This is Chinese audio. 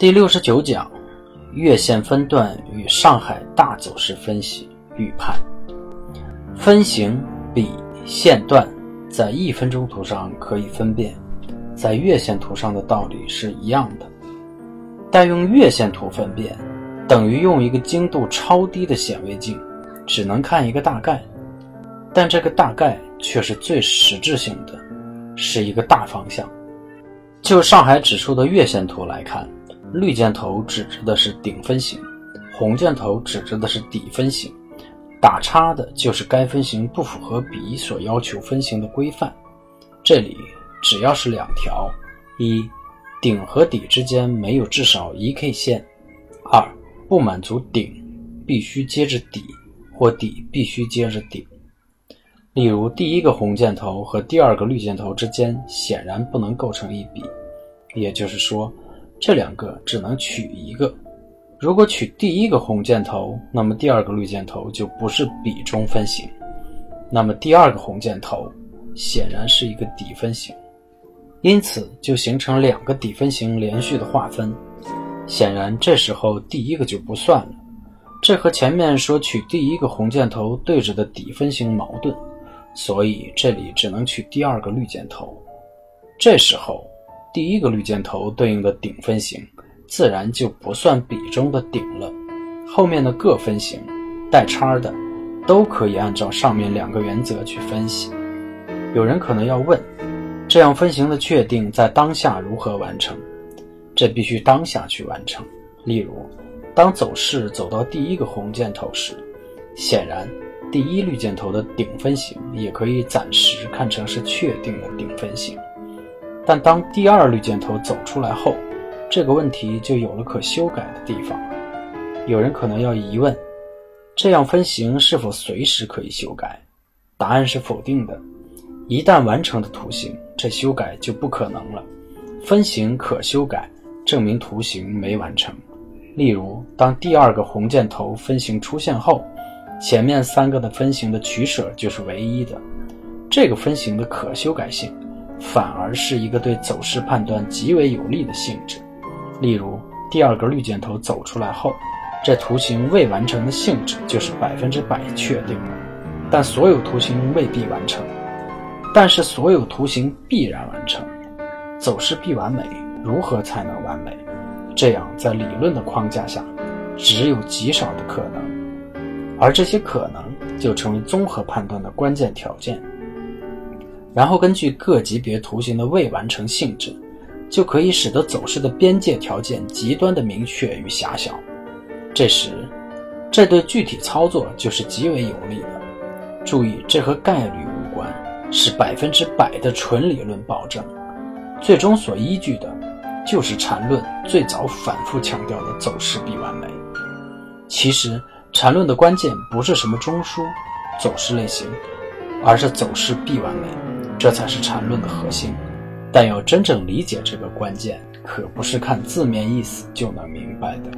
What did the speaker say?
第六十九讲：月线分段与上海大走势分析预判。分型比线段在一分钟图上可以分辨，在月线图上的道理是一样的。但用月线图分辨，等于用一个精度超低的显微镜，只能看一个大概。但这个大概却是最实质性的，是一个大方向。就上海指数的月线图来看。绿箭头指着的是顶分型，红箭头指着的是底分型，打叉的就是该分型不符合比所要求分型的规范。这里只要是两条：一，顶和底之间没有至少一 K 线；二，不满足顶必须接着底，或底必须接着顶。例如，第一个红箭头和第二个绿箭头之间显然不能构成一笔，也就是说。这两个只能取一个。如果取第一个红箭头，那么第二个绿箭头就不是比中分型。那么第二个红箭头显然是一个底分型，因此就形成两个底分型连续的划分。显然这时候第一个就不算了，这和前面说取第一个红箭头对着的底分型矛盾，所以这里只能取第二个绿箭头。这时候。第一个绿箭头对应的顶分型，自然就不算比中的顶了。后面的各分型带叉的，都可以按照上面两个原则去分析。有人可能要问，这样分型的确定在当下如何完成？这必须当下去完成。例如，当走势走到第一个红箭头时，显然第一绿箭头的顶分型也可以暂时看成是确定的顶分型。但当第二绿箭头走出来后，这个问题就有了可修改的地方。有人可能要疑问：这样分型是否随时可以修改？答案是否定的。一旦完成的图形，这修改就不可能了。分型可修改，证明图形没完成。例如，当第二个红箭头分型出现后，前面三个的分型的取舍就是唯一的。这个分型的可修改性。反而是一个对走势判断极为有利的性质。例如，第二个绿箭头走出来后，这图形未完成的性质就是百分之百确定了。但所有图形未必完成，但是所有图形必然完成。走势必完美，如何才能完美？这样在理论的框架下，只有极少的可能，而这些可能就成为综合判断的关键条件。然后根据各级别图形的未完成性质，就可以使得走势的边界条件极端的明确与狭小。这时，这对具体操作就是极为有利的。注意，这和概率无关，是百分之百的纯理论保证。最终所依据的，就是缠论最早反复强调的走势必完美。其实，缠论的关键不是什么中枢、走势类型，而是走势必完美。这才是禅论的核心，但要真正理解这个关键，可不是看字面意思就能明白的。